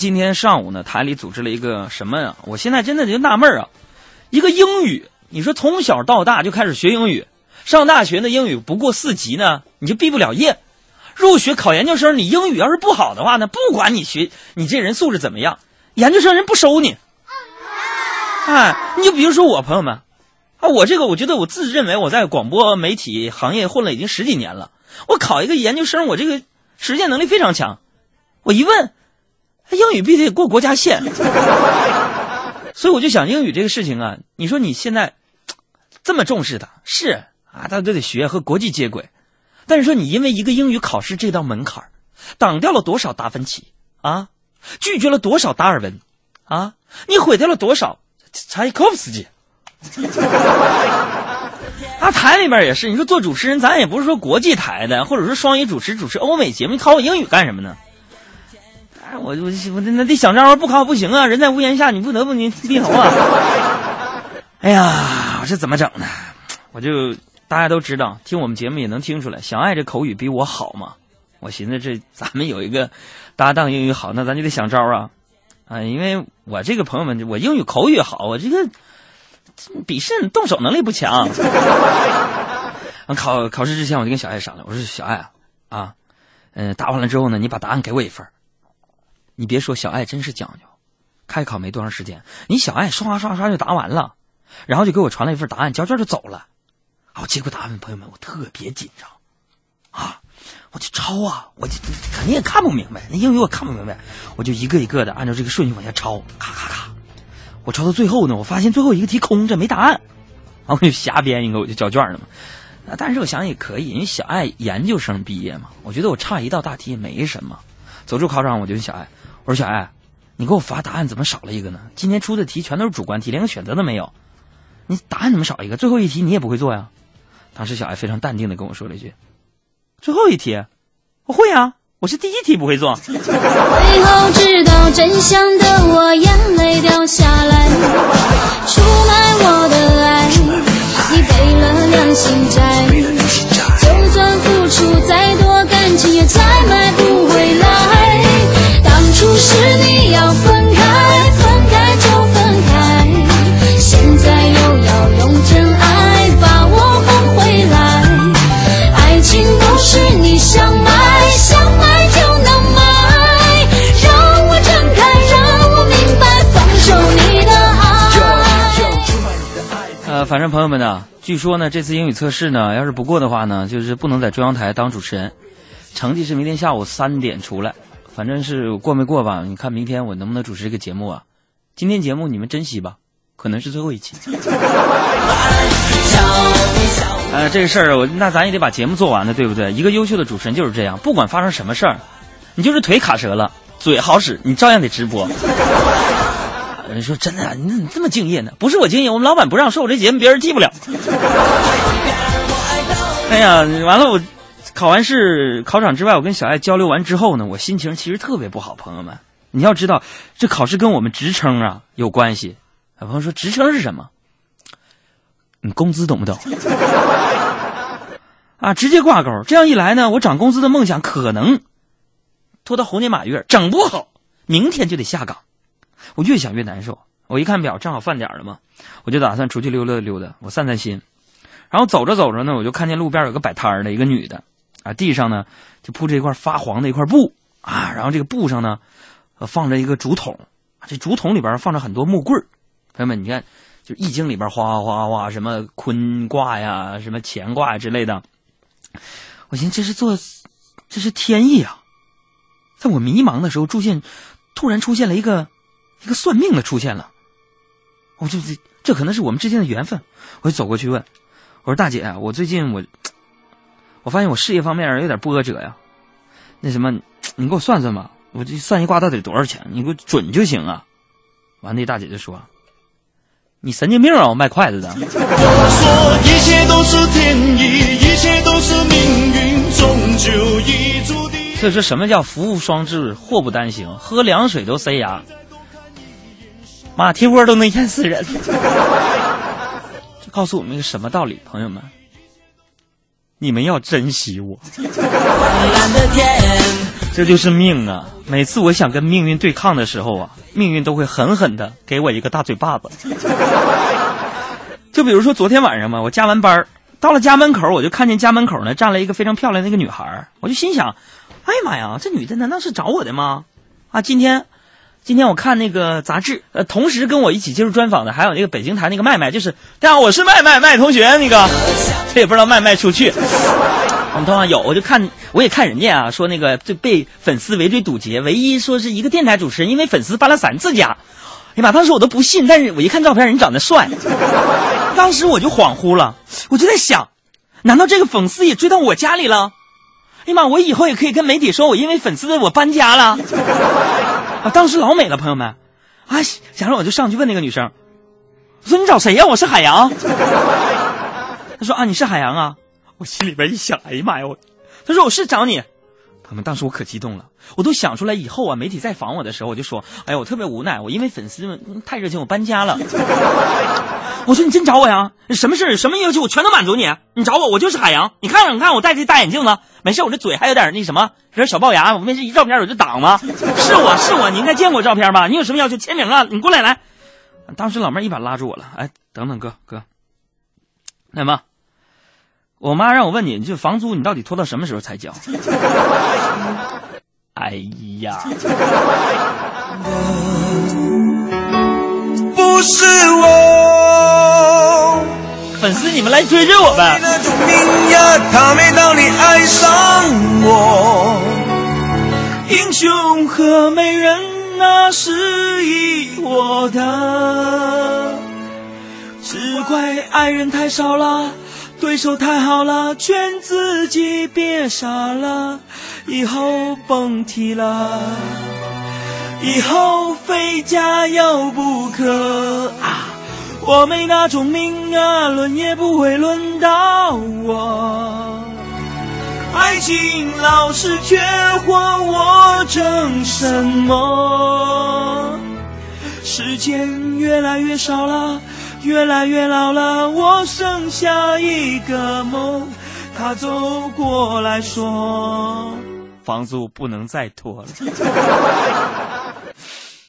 今天上午呢，台里组织了一个什么呀？我现在真的就纳闷啊，一个英语，你说从小到大就开始学英语，上大学的英语不过四级呢，你就毕不了业。入学考研究生，你英语要是不好的话呢，不管你学你这人素质怎么样，研究生人不收你。哎，你就比如说我朋友们，啊，我这个我觉得我自认为我在广播媒体行业混了已经十几年了，我考一个研究生，我这个实践能力非常强。我一问，英语必须得过国家线，所以我就想英语这个事情啊，你说你现在这么重视它，是啊，大家都得学和国际接轨。但是说你因为一个英语考试这道门槛挡掉了多少达芬奇啊，拒绝了多少达尔文啊，你毁掉了多少柴可夫斯基。啊，台里边也是，你说做主持人，咱也不是说国际台的，或者说双语主持主持欧美节目，你考我英语干什么呢？我我我那得想招，不考不行啊！人在屋檐下，你不得不你低头啊！哎呀，我这怎么整呢？我就。大家都知道，听我们节目也能听出来，小爱这口语比我好嘛。我寻思这咱们有一个搭档英语好，那咱就得想招啊啊！因为我这个朋友们，我英语口语好，我这个笔试动手能力不强。考考试之前，我就跟小爱商量，我说小爱啊啊，嗯，答完了之后呢，你把答案给我一份你别说，小爱真是讲究。开考没多长时间，你小爱刷刷刷就答完了，然后就给我传了一份答案，交卷就走了。我结果答案，朋友们，我特别紧张，啊，我就抄啊，我就肯定也看不明白，那英语我看不明白，我就一个一个的按照这个顺序往下抄，咔咔咔，我抄到最后呢，我发现最后一个题空着，没答案，然后我就瞎编一个，我就交卷了嘛。但是我想也可以，因为小爱研究生毕业嘛，我觉得我差一道大题也没什么。走出考场，我就问小爱，我说小爱，你给我发答案怎么少了一个呢？今天出的题全都是主观题，连个选择都没有，你答案怎么少一个？最后一题你也不会做呀？当时小爱非常淡定的跟我说了一句：“最后一题，我会啊，我是第一题不会做。”最后知道真相的我眼泪掉下来，出卖我的爱，反正朋友们呢，据说呢，这次英语测试呢，要是不过的话呢，就是不能在中央台当主持人。成绩是明天下午三点出来，反正是过没过吧？你看明天我能不能主持这个节目啊？今天节目你们珍惜吧，可能是最后一期。呃，这个事儿我那咱也得把节目做完了，对不对？一个优秀的主持人就是这样，不管发生什么事儿，你就是腿卡折了，嘴好使，你照样得直播。人说真的，你怎么这么敬业呢？不是我敬业，我们老板不让说我这节目别人记不了。哎呀，完了，我考完试考场之外，我跟小爱交流完之后呢，我心情其实特别不好。朋友们，你要知道，这考试跟我们职称啊有关系。有朋友说职称是什么？你工资懂不懂？啊，直接挂钩。这样一来呢，我涨工资的梦想可能拖到猴年马月，整不好明天就得下岗。我越想越难受。我一看表，正好饭点了嘛，我就打算出去溜达溜达，我散散心。然后走着走着呢，我就看见路边有个摆摊的一个女的，啊，地上呢就铺着一块发黄的一块布啊，然后这个布上呢放着一个竹筒，这竹筒里边放着很多木棍朋友们，你看。就易经里边哗哗哗什么坤卦呀，什么乾卦之类的，我寻思这是做，这是天意啊！在我迷茫的时候，出现，突然出现了一个一个算命的出现了，我就这这可能是我们之间的缘分，我就走过去问，我说大姐，我最近我我发现我事业方面有点波折呀，那什么，你给我算算吧，我这算一卦到底多少钱？你给我准就行啊！完，那大姐就说。你神经病啊！我卖筷子的。所以说什么叫福无双至，祸不单行？喝凉水都塞牙，马蹄窝都能淹死人。这告诉我们一个什么道理，朋友们？你们要珍惜我。这就是命啊！每次我想跟命运对抗的时候啊，命运都会狠狠的给我一个大嘴巴子。就比如说昨天晚上嘛，我加完班到了家门口，我就看见家门口呢站了一个非常漂亮的一个女孩我就心想，哎呀妈呀，这女的难道是找我的吗？啊，今天。今天我看那个杂志，呃，同时跟我一起接受专访的还有那个北京台那个麦麦，就是大家好，我是麦麦麦同学，那个这也不知道卖不卖出去。我们同样有，我就看我也看人家啊，说那个就被粉丝围追堵截，唯一说是一个电台主持人，因为粉丝搬了三次家。哎呀妈，当时我都不信，但是我一看照片，人长得帅，当时我就恍惚了，我就在想，难道这个粉丝也追到我家里了？哎呀妈，我以后也可以跟媒体说，我因为粉丝我搬家了。啊，当时老美了，朋友们，啊，想着我就上去问那个女生，我说你找谁呀？我是海洋。他说啊，你是海洋啊。我心里边一想，哎呀妈呀，我，他说我是找你。朋友们，当时我可激动了，我都想出来以后啊，媒体再访我的时候，我就说，哎呀，我特别无奈，我因为粉丝们太热情，我搬家了。我说你真找我呀？什么事什么要求我全都满足你。你找我，我就是海洋。你看看，你看我戴这大眼镜子，没事，我这嘴还有点那什么，有点小龅牙。我没事一照片我就挡吗？是我是我，你应该见过照片吧？你有什么要求？签名啊！你过来来。当时老妹一把拉住我了，哎，等等哥哥，那么，我妈让我问你，就房租你到底拖到什么时候才交？哎呀。不是我，粉丝你们来追追我呗。英雄和美人那是一我的，只怪爱人太少了，对手太好了，劝自己别傻了，以后甭提了。以后非加油不可啊！我没那种命啊，轮也不会轮到我。爱情老是缺货，我争什么？时间越来越少了，越来越老了，我剩下一个梦。他走过来说：“房租不能再拖了。”